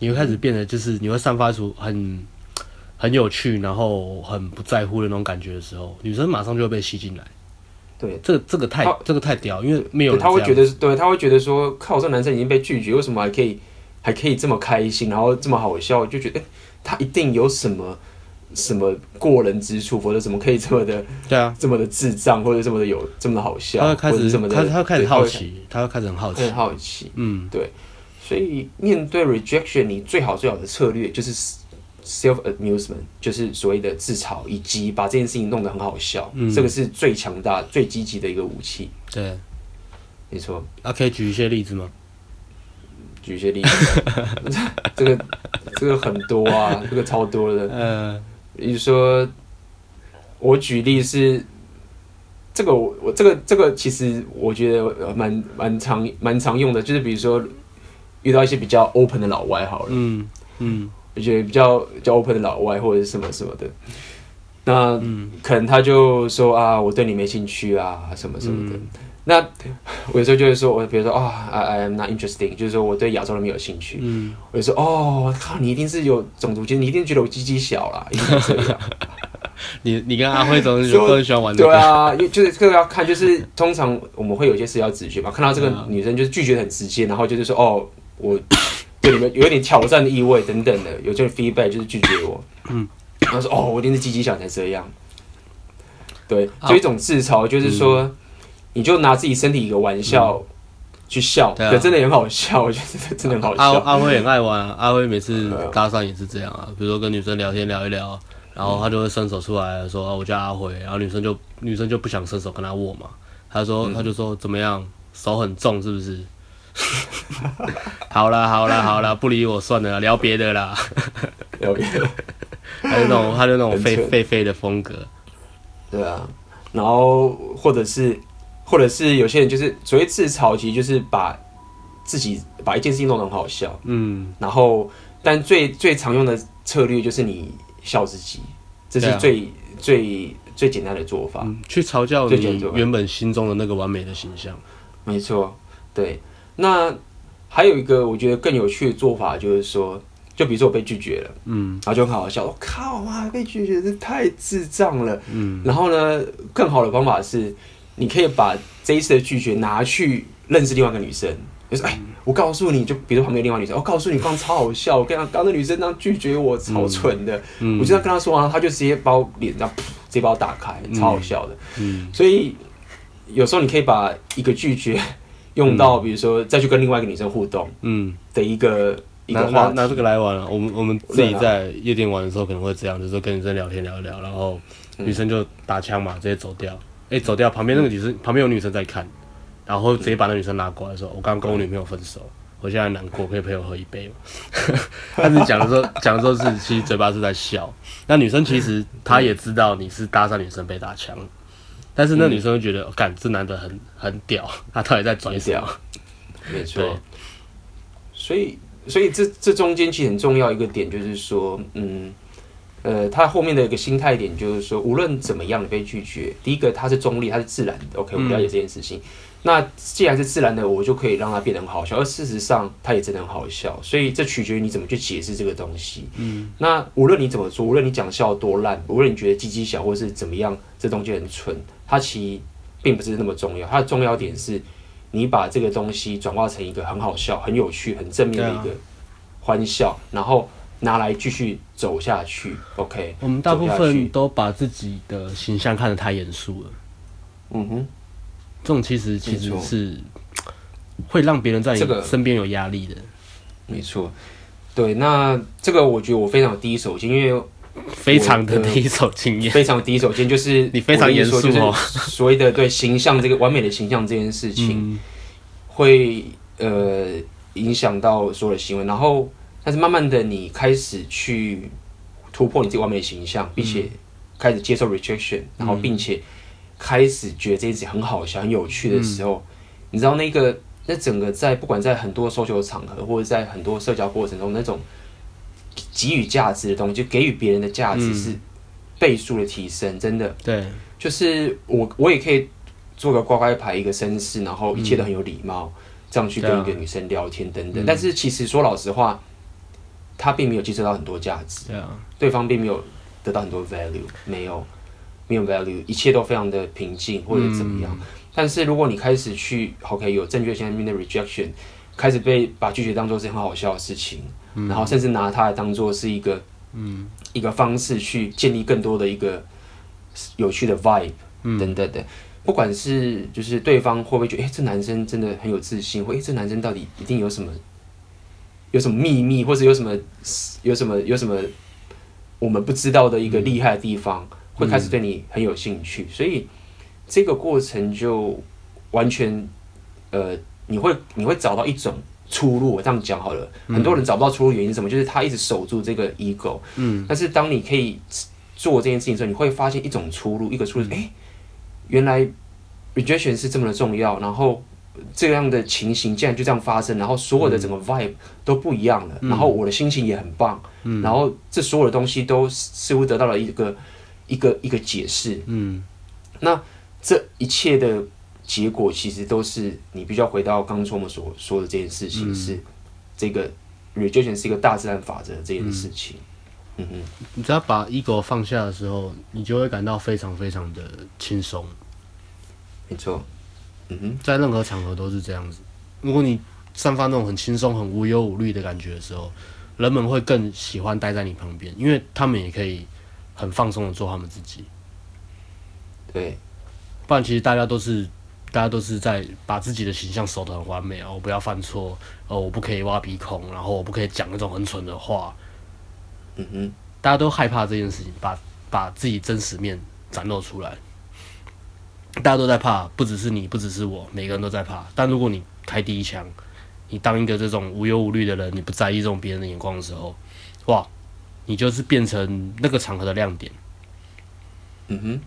你会开始变得就是你会散发出很很有趣，然后很不在乎的那种感觉的时候，女生马上就会被吸进来。对，这个这个太这个太屌，因为没有他会觉得，对，他会觉得说，靠，这男生已经被拒绝，为什么还可以？还可以这么开心，然后这么好笑，就觉得，欸，他一定有什么什么过人之处，否则怎么可以这么的，对啊，这么的智障，或者这么的有这么的好笑，他会开始这么的，他他开始好奇，他会开始很好奇，很好奇，嗯，对，所以面对 rejection，你最好最好的策略就是 self amusement，就是所谓的自嘲，以及把这件事情弄得很好笑，嗯、这个是最强大、最积极的一个武器。对，没错。那、啊、可以举一些例子吗？举一些例子，这个这个很多啊，这个超多的。嗯，比如说，我举例是这个我，我这个这个其实我觉得蛮蛮常蛮常用的，就是比如说遇到一些比较 open 的老外好了，嗯嗯，我觉得比较比较 open 的老外或者是什么什么的，那可能他就说啊，我对你没兴趣啊，什么什么的。嗯那我有时候就会说，我比如说啊、I am not interesting，就是说我对亚洲人没有兴趣。嗯，我就说哦，靠，你一定是有种族歧视，你一定觉得我鸡鸡小啦，一定是这样。你你跟阿辉总是都很 喜欢玩的、这个。对啊，就是这个要看，就是通常我们会有些事要直觉嘛，看到这个女生就是拒绝很直接，然后就是说哦，我对你们有点挑战的意味等等的，有这个 feedback 就是拒绝我。嗯，他说哦，我一定是积极想才这样。对，就一种自嘲，就是说。嗯你就拿自己身体一个玩笑去笑，对，真的很好笑，我觉得真的很好笑。阿阿辉很爱玩，阿辉每次搭讪也是这样啊，比如说跟女生聊天聊一聊，然后他就会伸手出来说：“我叫阿辉。”然后女生就女生就不想伸手跟他握嘛，他说他就说怎么样，手很重是不是？好啦好啦好啦，不理我算了，聊别的啦，聊别的。他就那种他就那种废废废的风格，对啊，然后或者是。或者是有些人就是所谓自嘲，其实就是把自己把一件事情弄得很好笑，嗯，然后但最最常用的策略就是你笑自己，这是最、啊、最最简单的做法，嗯、去嘲笑你原本心中的那个完美的形象。没错，对。那还有一个我觉得更有趣的做法就是说，就比如说我被拒绝了，嗯，然后就很好笑，我靠啊，被拒绝这太智障了，嗯，然后呢，更好的方法是。你可以把这一次的拒绝拿去认识另外一个女生，就是哎，我告诉你就，比如旁边有另外一个女生，我告诉你刚刚超好笑，我跟她刚刚那女生那样拒绝我，超蠢的，嗯。嗯、我就要跟她说完，她就直接把我脸这样，直接把我打开，超好笑的。嗯，所以有时候你可以把一个拒绝用到，比如说再去跟另外一个女生互动，嗯，的一个、嗯、一个话拿，拿这个来玩了。我们我们自己在夜店玩的时候可能会这样，就是说跟女生聊天聊一聊，然后女生就打枪嘛，直接走掉。哎、欸，走掉！旁边那个女生，嗯、旁边有女生在看，然后直接把那女生拉过来说：“我刚刚跟我女朋友分手，我现在难过，可以陪我喝一杯吗？” 但是讲的时候，讲的时候是其实嘴巴是在笑。那女生其实她也知道你是搭讪女生被打枪，但是那女生会觉得，干、嗯、这男的很很屌，他到底在拽什么？没错。所以，所以这这中间其实很重要一个点就是说，嗯。呃，他后面的一个心态点就是说，无论怎么样你被拒绝，第一个他是中立，他是自然的。OK，我们了解这件事情。嗯、那既然是自然的，我就可以让他变得很好笑。而事实上，他也真的很好笑。所以这取决于你怎么去解释这个东西。嗯。那无论你怎么说，无论你讲笑多烂，无论你觉得鸡鸡小或是怎么样，这东西很蠢，它其实并不是那么重要。它的重要点是，你把这个东西转化成一个很好笑、很有趣、很正面的一个欢笑，啊、然后。拿来继续走下去，OK。我们大部分都把自己的形象看得太严肃了。嗯哼，这种其实其实是会让别人在你身边有压力的。没错，对，那这个我觉得我非常第一手经验，因为非常的第一手经验，非常第一手经验就是你非常严肃哦。所谓的对形象这个完美的形象这件事情，会呃影响到所有的行为，然后。但是慢慢的，你开始去突破你自己完美的形象，并且开始接受 rejection，然后并且开始觉得这件事很好笑、很有趣的时候，你知道那个那整个在不管在很多 social 场合，或者在很多社交过程中，那种给予价值的东西，就给予别人的价值是倍数的提升，真的。对，就是我我也可以做个乖乖牌，一个绅士，然后一切都很有礼貌，这样去跟一个女生聊天等等。但是其实说老实话。他并没有接受到很多价值，对啊，对方并没有得到很多 value，没有，没有 value，一切都非常的平静或者怎么样。嗯、但是如果你开始去，OK，有正确性面的 rejection，开始被把拒绝当做是很好笑的事情，嗯、然后甚至拿它来当做是一个，嗯，一个方式去建立更多的一个有趣的 vibe、嗯、等等的，不管是就是对方会不会觉得，哎、欸，这男生真的很有自信，或哎、欸，这男生到底一定有什么？有什么秘密，或者有什么有什么有什么我们不知道的一个厉害的地方，嗯、会开始对你很有兴趣，所以这个过程就完全，呃，你会你会找到一种出路。我这样讲好了，嗯、很多人找不到出路原因是什么？就是他一直守住这个 ego。嗯。但是当你可以做这件事情的时候，你会发现一种出路，一个出路，哎、欸，原来 rejection 是这么的重要，然后。这样的情形竟然就这样发生，然后所有的整个 vibe 都不一样了，嗯、然后我的心情也很棒，嗯、然后这所有的东西都似乎得到了一个一个一个解释。嗯，那这一切的结果其实都是你必须要回到刚刚我们所说的这件事情，是这个 rejection 是一个大自然法则这件事情。嗯，嗯哼，你只要把 ego 放下的时候，你就会感到非常非常的轻松。没错。嗯哼在任何场合都是这样子。如果你散发那种很轻松、很无忧无虑的感觉的时候，人们会更喜欢待在你旁边，因为他们也可以很放松的做他们自己。对，不然其实大家都是，大家都是在把自己的形象守得很完美哦，我不要犯错哦，我不可以挖鼻孔，然后我不可以讲那种很蠢的话。嗯哼，大家都害怕这件事情，把把自己真实面展露出来。大家都在怕，不只是你，不只是我，每个人都在怕。但如果你开第一枪，你当一个这种无忧无虑的人，你不在意这种别人的眼光的时候，哇，你就是变成那个场合的亮点。嗯哼，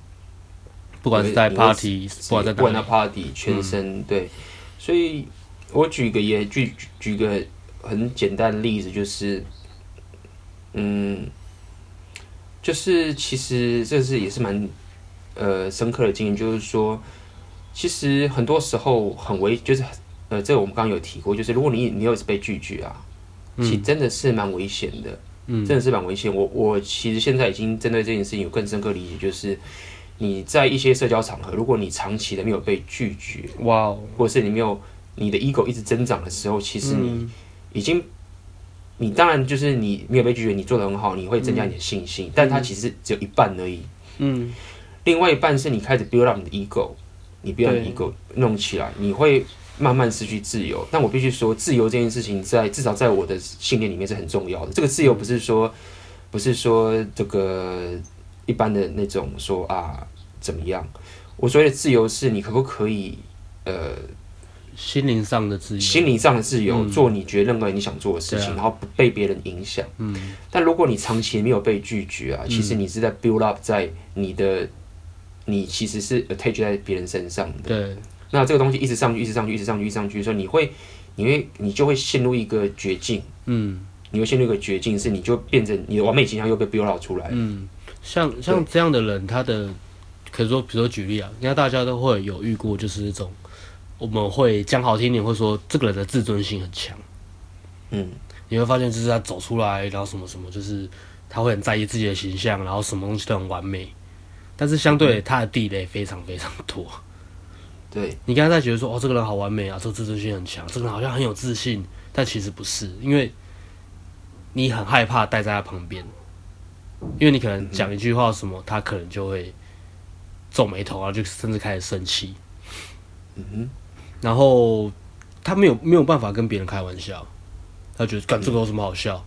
不管是在 party，不管在哪 party，全身、嗯、对。所以我举个也举举个很简单的例子，就是，嗯，就是其实这是也是蛮。呃，深刻的经验就是说，其实很多时候很危，就是呃，这个我们刚刚有提过，就是如果你你有被拒绝啊，嗯、其实真的是蛮危险的，嗯，真的是蛮危险。我我其实现在已经针对这件事情有更深刻理解，就是你在一些社交场合，如果你长期的没有被拒绝，哇 Wow，或者是你没有你的 ego 一直增长的时候，其实你已经，嗯、你当然就是你没有被拒绝，你做得很好，你会增加你的信心，嗯、但它其实只有一半而已，嗯。另外一半是你开始 build up 你的 ego，你 build up ego 弄起来，你会慢慢失去自由。但我必须说，自由这件事情在至少在我的信念里面是很重要的。这个自由不是说，不是说这个一般的那种说啊怎么样。我所谓的自由是你可不可以呃心灵上的自由，心灵上的自由，做你觉得认为你想做的事情，然后不被别人影响。嗯。但如果你长期没有被拒绝啊，其实你是在 build up 在你的。你其实是 attach 在别人身上的，对。那这个东西一直上去，一直上去，一直上去，一直上去，所以你会，你会，你就会陷入一个绝境。嗯。你会陷入一个绝境，是你就变成你的完美形象又被 build out 出来。嗯。像像这样的人，他的可以说，比如说举例啊，应该大家都会有遇过，就是这种，我们会讲好听点，会说这个人的自尊心很强。嗯。你会发现，就是他走出来，然后什么什么，就是他会很在意自己的形象，然后什么东西都很完美。但是相对他的地雷非常非常多，对，你刚才在觉得说哦，这个人好完美啊，这个自尊心很强，这个人好像很有自信，但其实不是，因为你很害怕待在他旁边，因为你可能讲一句话什么，他可能就会皱眉头啊，就甚至开始生气，嗯哼，然后他没有没有办法跟别人开玩笑，他觉得干这个有什么好笑？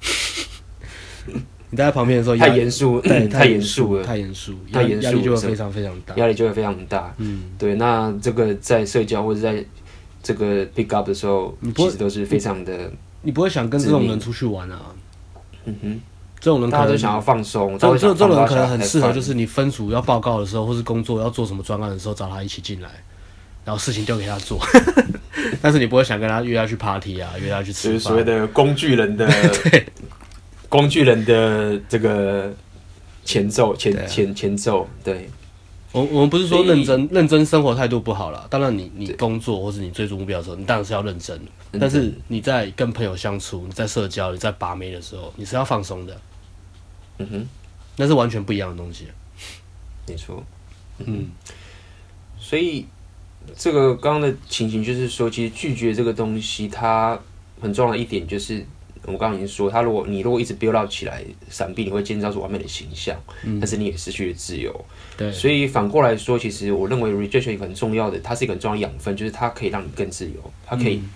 你待在旁边的时候太严肃，对，太严肃了，太严肃，太严肃，压力就会非常非常大，压力就会非常大。嗯，对，那这个在社交或者在这个 pick up 的时候，其实都是非常的。你不会想跟这种人出去玩啊？嗯哼，这种人可能都想要放松。这这这种人可能很适合，就是你分组要报告的时候，或是工作要做什么专案的时候，找他一起进来，然后事情丢给他做。但是你不会想跟他约他去 party 啊，约他去吃饭。所谓的工具人的。工具人的这个前奏，前前前奏，对，我我们不是说认真认真生活态度不好了。当然，你你工作或是你追逐目标的时候，你当然是要认真。但是你在跟朋友相处，你在社交，你在把妹的时候，你是要放松的。嗯哼，那是完全不一样的东西。没错。嗯，所以这个刚刚的情形就是说，其实拒绝这个东西，它很重要的一点就是。我刚刚已经说，他如果你如果一直 build up 起来，闪避，你会建造出完美的形象，嗯、但是你也失去了自由。对，所以反过来说，其实我认为 rejection 一个很重要的，它是一个很重要的养分，就是它可以让你更自由，它可以，嗯、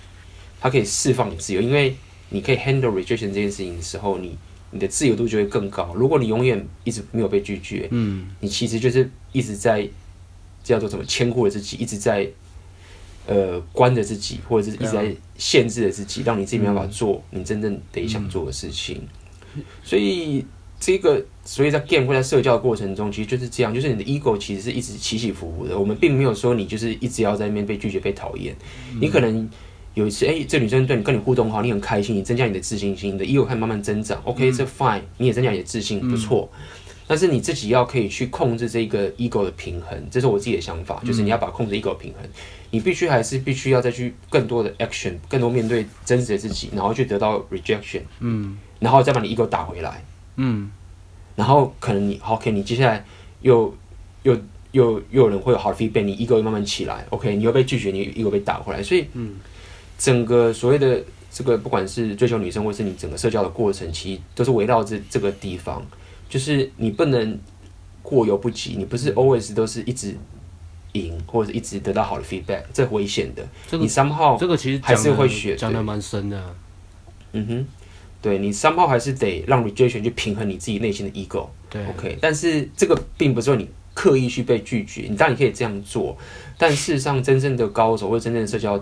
它可以释放你自由，因为你可以 handle rejection 这件事情的时候，你你的自由度就会更高。如果你永远一直没有被拒绝，嗯，你其实就是一直在叫做什么牵护着自己，一直在呃关着自己，或者是一直在限制着自己，让你自己没办法做你真正得想做的事情。所以这个，所以在 game 或在社交的过程中，其实就是这样，就是你的 ego 其实是一直起起伏伏的。我们并没有说你就是一直要在那边被拒绝、被讨厌，你可能。有一次，哎、欸，这女生对你跟你互动好，你很开心，你增加你的自信心，你的 ego 开始慢慢增长。OK，这 fine，你也增加你的自信，不错。但是你自己要可以去控制这个 ego 的平衡，这是我自己的想法，就是你要把控制 ego 的平衡，你必须还是必须要再去更多的 action，更多面对真实的自己，然后去得到 rejection，嗯，然后再把你 ego 打回来，嗯，然后可能你 OK，你接下来又又又又有人会有好的 feedback，你 ego 又慢慢起来，OK，你又被拒绝，你 ego 被打回来，所以，嗯。整个所谓的这个，不管是追求女生，或是你整个社交的过程，其实都是围绕着这个地方，就是你不能过犹不及，你不是 always 都是一直赢，或者一直得到好的 feedback，这危险的。这个、你 somehow 这个其实还是会学，讲的蛮深的、啊。嗯哼，对你 somehow 还是得让 rejection 去平衡你自己内心的 ego。对，OK，但是这个并不是说你刻意去被拒绝，你当然可以这样做，但事实上真正的高手或者真正的社交。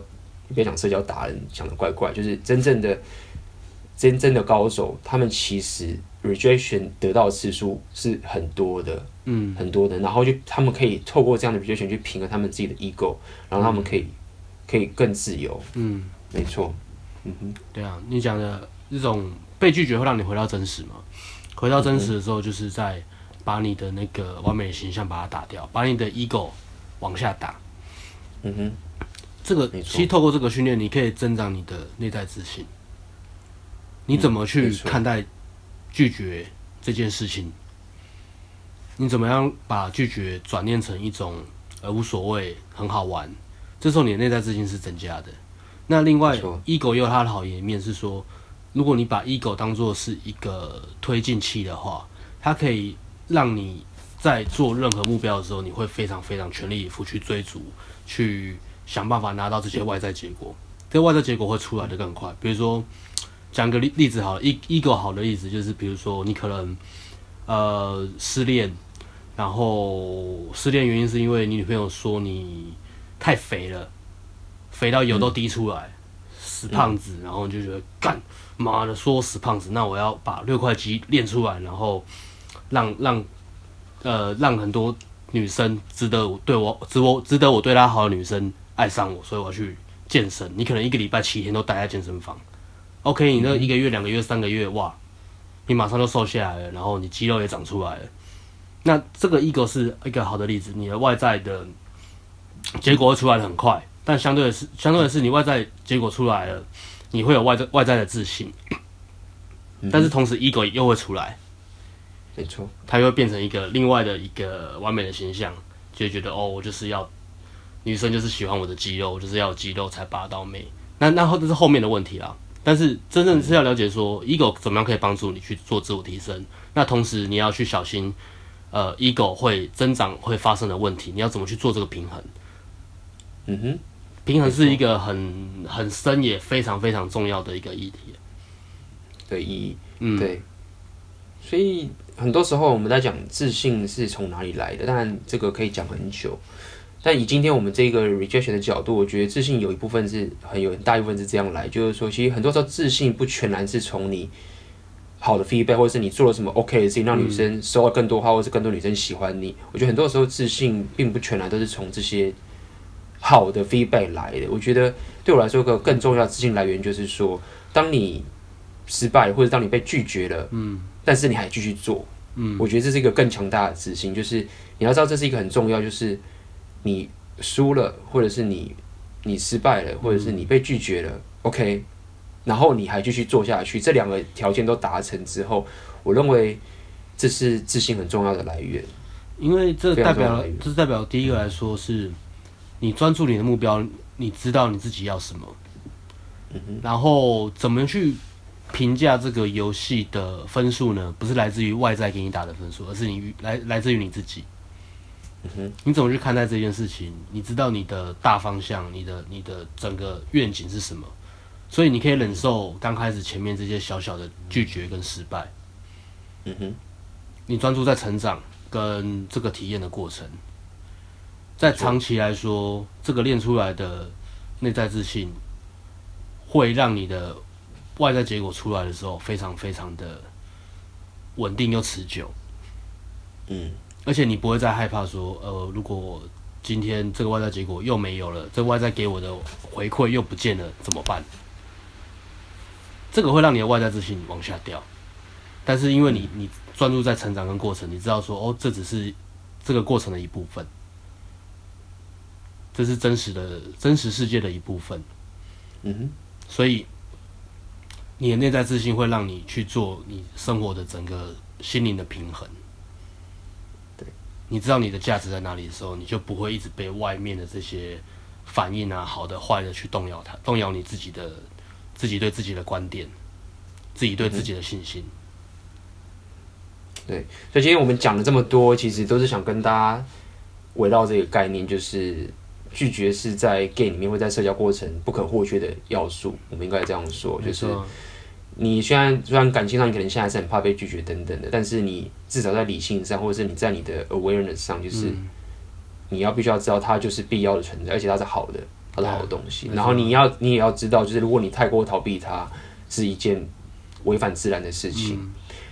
别讲社交达人，讲的怪怪，就是真正的、真正的高手，他们其实 rejection 得到的次数是很多的，嗯，很多的。然后就他们可以透过这样的 rejection 去平衡他们自己的 ego，然后他们可以、嗯、可以更自由。嗯，没错。嗯哼，对啊，你讲的这种被拒绝会让你回到真实嘛？回到真实的时候，就是在把你的那个完美的形象把它打掉，把你的 ego 往下打。嗯哼。这个其实透过这个训练，你可以增长你的内在自信。你怎么去看待拒绝这件事情？你怎么样把拒绝转念成一种呃无所谓、很好玩？这时候你的内在自信是增加的。那另外，ego 也有它的好一面，是说，如果你把 ego 当做是一个推进器的话，它可以让你在做任何目标的时候，你会非常非常全力以赴去追逐，去。想办法拿到这些外在结果，这外在结果会出来的更快。比如说，讲个例例子好了，一一个好的例子就是，比如说你可能呃失恋，然后失恋原因是因为你女朋友说你太肥了，肥到油都滴出来，死胖子，然后你就觉得干妈的说死胖子，那我要把六块肌练出来，然后让让呃让很多女生值得我对我值我值得我对她好的女生。爱上我，所以我要去健身。你可能一个礼拜七天都待在健身房，OK？你那一个月、两个月、三个月，哇，你马上就瘦下来了，然后你肌肉也长出来了。那这个 ego 是一个好的例子，你的外在的结果会出来的很快，但相对的是，相对的是，你外在结果出来了，你会有外在外在的自信，但是同时 ego 又会出来，没错，它又会变成一个另外的一个完美的形象，就觉得哦，我就是要。女生就是喜欢我的肌肉，就是要肌肉才拔到妹。那那后这是后面的问题啦。但是真正是要了解说，ego 怎么样可以帮助你去做自我提升。那同时你要去小心，呃，ego 会增长会发生的问题，你要怎么去做这个平衡？嗯哼，平衡是一个很很深也非常非常重要的一个议题。对，一，嗯，对。所以很多时候我们在讲自信是从哪里来的，当然这个可以讲很久。但以今天我们这个 rejection 的角度，我觉得自信有一部分是很有很大一部分是这样来，就是说，其实很多时候自信不全然是从你好的 feedback，或者是你做了什么 OK 的事情，让女生收到更多话，或者是更多女生喜欢你。我觉得很多时候自信并不全然都是从这些好的 feedback 来的。我觉得对我来说，一个更重要的自信来源就是说，当你失败或者当你被拒绝了，嗯，但是你还继续做，嗯，我觉得这是一个更强大的自信，就是你要知道这是一个很重要，就是。你输了，或者是你你失败了，或者是你被拒绝了，嗯，OK，然后你还继续做下去，这两个条件都达成之后，我认为这是自信很重要的来源。因为这代表，这代表第一个来说是，你专注你的目标，你知道你自己要什么，然后怎么去评价这个游戏的分数呢？不是来自于外在给你打的分数，而是你来来自于你自己。你怎么去看待这件事情？你知道你的大方向，你的你的整个愿景是什么？所以你可以忍受刚开始前面这些小小的拒绝跟失败。嗯哼，你专注在成长跟这个体验的过程，在长期来说，这个练出来的内在自信，会让你的外在结果出来的时候，非常非常的稳定又持久。嗯，而且你不会再害怕说，呃，如果今天这个外在结果又没有了，这外在给我的回馈又不见了，怎么办？这个会让你的外在自信往下掉。但是因为你你专注在成长跟过程，你知道说哦，这只是这个过程的一部分，这是真实的真实世界的一部分，嗯哼，所以你的内在自信会让你去做你生活的整个心灵的平衡。对，你知道你的价值在哪里的时候，你就不会一直被外面的这些反应啊，好的坏的去动摇它，动摇你自己的自己对自己的观点，自己对自己的信心。嗯对，所以今天我们讲了这么多，其实都是想跟大家围绕这个概念，就是拒绝是在 gay 里面或在社交过程不可或缺的要素。我们应该这样说，就是你虽然虽然感情上你可能现在是很怕被拒绝等等的，但是你至少在理性上，或者是你在你的 awareness 上，就是你要必须要知道它就是必要的存在，而且它是好的，它是好的东西。然后你要你也要知道，就是如果你太过逃避它，是一件违反自然的事情。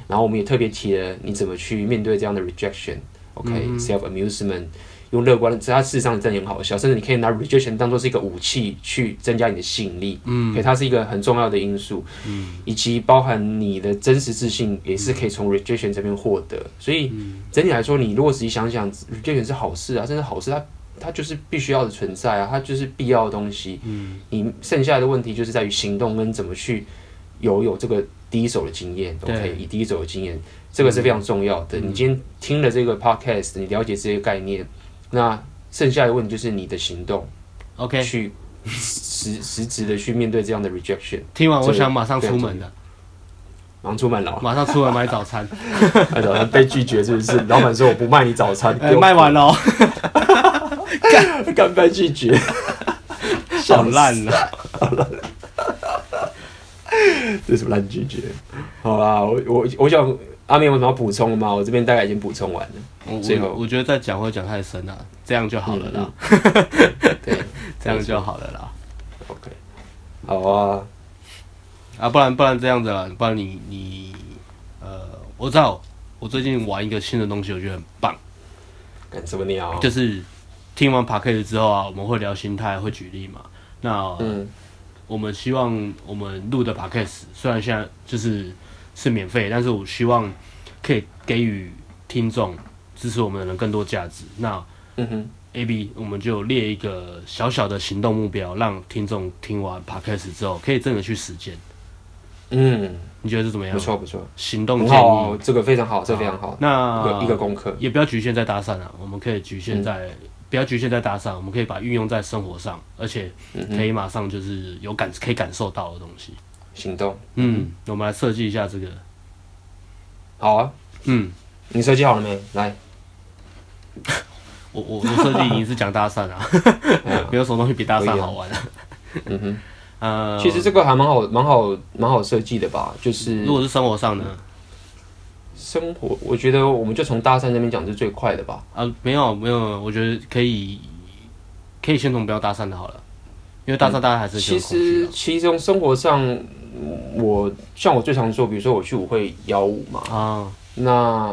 然后我们也特别提了你怎么去面对这样的 rejection，OK，self amusement，用乐观的，它事实上真的很好笑，甚至你可以拿 rejection 当做是一个武器去增加你的吸引力，嗯，所以它是一个很重要的因素，嗯，以及包含你的真实自信也是可以从 rejection 这边获得，所以整体来说，你如果仔细想想，rejection 是好事啊，真的好事，它它就是必须要的存在啊，它就是必要的东西，嗯，你剩下的问题就是在于行动跟怎么去有有这个。第一手的经验都可以，以第一手的经验，这个是非常重要的。你今天听了这个 podcast，你了解这些概念，那剩下的问题就是你的行动，OK，去实实质的去面对这样的 rejection。听完，我想马上出门了，马上出门了，马上出门买早餐。买 早餐被拒绝是不是？老板说我不卖你早餐，卖完了，干干被拒绝，好烂了，好烂。这是什么烂拒绝？好啦，我我我想阿明有什么要补充的吗？我这边大概已经补充完了。我最后我，我觉得再讲会讲太深了，这样就好了啦。对，这样就好了啦。OK，好啊，啊，不然不然这样子啦，不然你你呃，我知道我最近玩一个新的东西，我觉得很棒。干什么鸟？就是听完 Podcast 之后啊，我们会聊心态，会举例嘛。那嗯。我们希望我们录的 podcast 虽然现在就是是免费，但是我希望可以给予听众支持我们的人更多价值。那嗯哼，AB 我们就列一个小小的行动目标，让听众听完 podcast 之后可以真的去实践。嗯，你觉得是怎么样？不错不错，行动建议这个非常好，这个非常好。那一个一个功课也不要局限在搭讪啊，我们可以局限在。嗯不要局限在搭讪，我们可以把运用在生活上，而且可以马上就是有感可以感受到的东西。行动，嗯，我们来设计一下这个。好啊，嗯，你设计好了没？来，我我我设计已经是讲搭讪啊，没有什么东西比搭讪好玩啊。嗯哼，呃，其实这个还蛮好，蛮好，蛮好设计的吧？就是如果是生活上呢？生活，我觉得我们就从搭讪这边讲是最快的吧。啊，没有没有，我觉得可以，可以先从不要搭讪的好了，因为大三大家还是、嗯、其实其实从生活上，我像我最常做，比如说我去舞会邀舞嘛，啊，那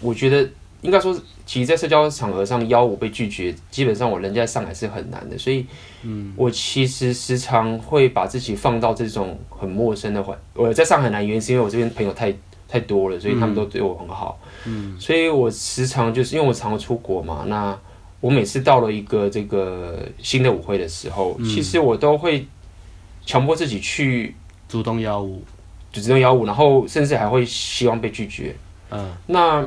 我觉得应该说，其实，在社交场合上邀舞被拒绝，基本上我人在上海是很难的，所以，嗯，我其实时常会把自己放到这种很陌生的环，我在上海难，原因是因为我这边朋友太。太多了，所以他们都对我很好。嗯，所以我时常就是因为我常常出国嘛，那我每次到了一个这个新的舞会的时候，嗯、其实我都会强迫自己去主动邀舞，就主动邀舞，然后甚至还会希望被拒绝。嗯，那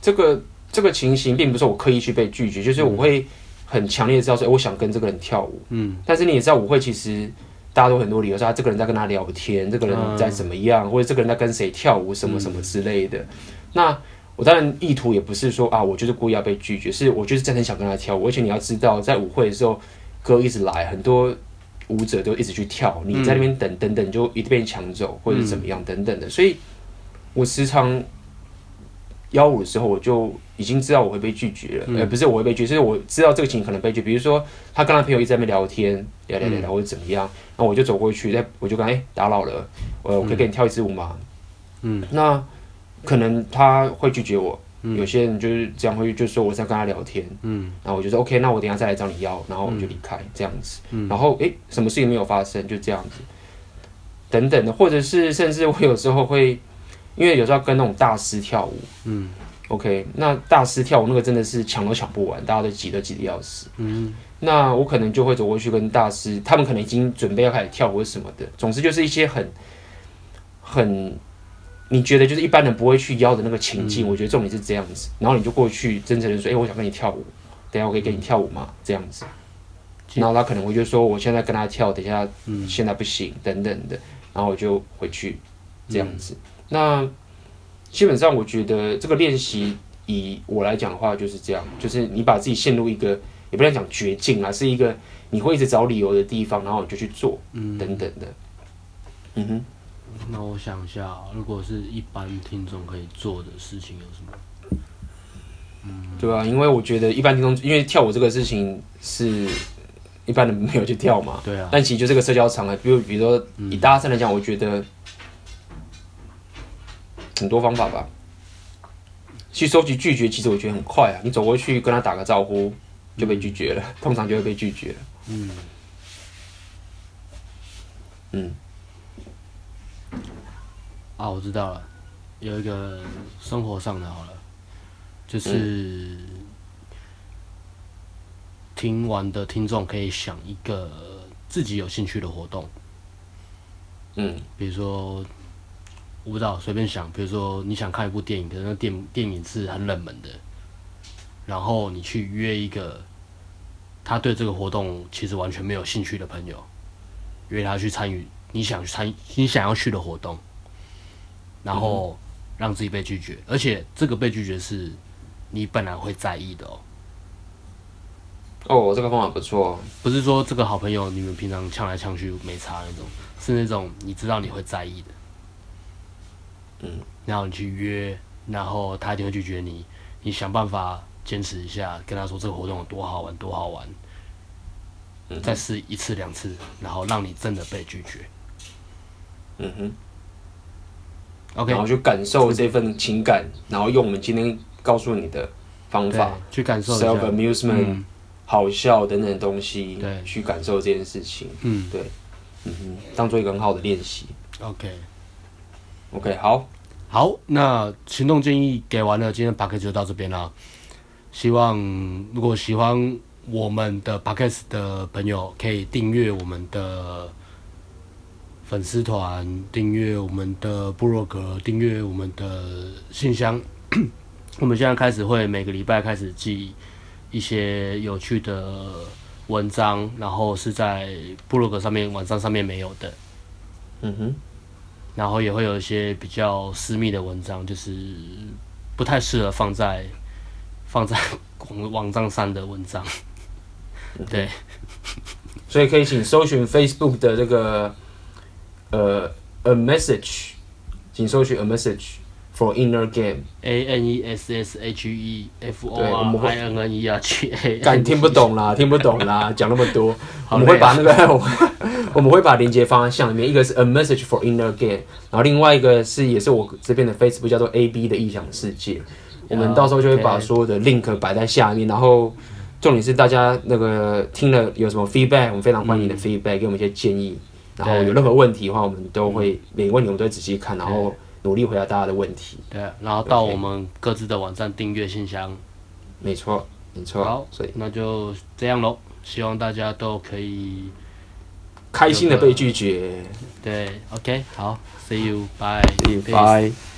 这个这个情形并不是我刻意去被拒绝，就是我会很强烈的知道说，我想跟这个人跳舞。嗯，但是你也知道舞会其实。大家都很多理由说，他这个人在跟他聊天，这个人在怎么样，或者这个人在跟谁跳舞，什么什么之类的。那我当然意图也不是说啊，我就是故意要被拒绝，是我就是真的很想跟他跳舞。而且你要知道，在舞会的时候，歌一直来，很多舞者都一直去跳，你在那边等等等，就一定被抢走或者怎么样等等的。所以我时常邀舞的时候，我就已经知道我会被拒绝了。呃、嗯，不是我会被拒绝，是我知道这个情形可能被拒。比如说，他跟他朋友一直在那边聊天，聊聊聊聊，或者怎么样，那我就走过去，我就跟他哎、欸、打扰了，我我可以跟你跳一支舞吗？嗯，那可能他会拒绝我。嗯、有些人就是这样会，就说我在跟他聊天，嗯，然后我就说 OK，那我等下再来找你要，然后我就离开、嗯、这样子，嗯、然后诶、欸，什么事情没有发生，就这样子，等等的，或者是甚至我有时候会，因为有时候跟那种大师跳舞，嗯，OK，那大师跳舞那个真的是抢都抢不完，大家都挤都挤得要死，嗯，那我可能就会走过去跟大师，他们可能已经准备要开始跳舞什么的，总之就是一些很很。你觉得就是一般人不会去邀的那个情境，嗯、我觉得重点是这样子，然后你就过去真诚的说：“哎、欸，我想跟你跳舞，等下我可以跟你跳舞吗？”这样子，然后他可能会就说：“我现在跟他跳，等下现在不行，等等的。”然后我就回去这样子。嗯、那基本上我觉得这个练习，以我来讲的话就是这样，就是你把自己陷入一个也不能讲绝境啊，是一个你会一直找理由的地方，然后你就去做，等等的，嗯哼。那我想一下，如果是一般听众可以做的事情有什么？嗯，对啊，因为我觉得一般听众，因为跳舞这个事情是一般人没有去跳嘛，对啊。但其实就这个社交场合，比如比如说以搭讪来讲，我觉得很多方法吧。去收集拒绝，其实我觉得很快啊，你走过去跟他打个招呼就被拒绝了，嗯、通常就会被拒绝了。嗯。嗯。啊，我知道了，有一个生活上的好了，就是听完的听众可以想一个自己有兴趣的活动，嗯，比如说我不知道，随便想，比如说你想看一部电影，可是那电电影是很冷门的，然后你去约一个他对这个活动其实完全没有兴趣的朋友，约他去参与你想参你想要去的活动。然后让自己被拒绝，而且这个被拒绝是你本来会在意的哦。哦，这个方法不错。不是说这个好朋友你们平常呛来呛去没差那种，是那种你知道你会在意的。嗯。然后你去约，然后他一定会拒绝你。你想办法坚持一下，跟他说这个活动有多好玩，多好玩。嗯。再试一次两次，然后让你真的被拒绝。嗯哼。Okay, 然后去感受这份情感，然后用我们今天告诉你的方法去感受 self amusement、嗯、好笑等等东西，对，去感受这件事情，嗯，对，嗯哼，当做一个很好的练习。Okay, 好，好，那行动建议给完了，今天的 p a c k a g e 就到这边了。希望如果喜欢我们的 p a c k a g e 的朋友，可以订阅我们的。粉丝团订阅我们的部落格，订阅我们的信箱。我们现在开始会每个礼拜开始寄一些有趣的文章，然后是在部落格上面、网站上面没有的。嗯哼。然后也会有一些比较私密的文章，就是不太适合放在放在网站上的文章。对。所以可以请搜寻 Facebook 的这个。呃、uh,，a message，请搜寻 a message for inner game，a n e s s h e f o r i n n e r g a，敢 听不懂啦，听不懂啦，讲那么多，我们会把那个，我们会把链接放在下面，一个是 a message for inner game，然后另外一个是也是我这边的 Facebook 叫做 A B 的异想世界，我们到时候就会把所有的 link 摆在下面，然后重点是大家那个听了有什么 feedback，我们非常欢迎你的 feedback，给我们一些建议。然后有任何问题的话，我们都会每个问题我们都会仔细看，然后努力回答大家的问题。对，然后到我们各自的网站订阅信箱。没错，没错。好，所以那就这样喽。希望大家都可以开心的被拒绝。对，OK，好，See you，bye，bye。Bye.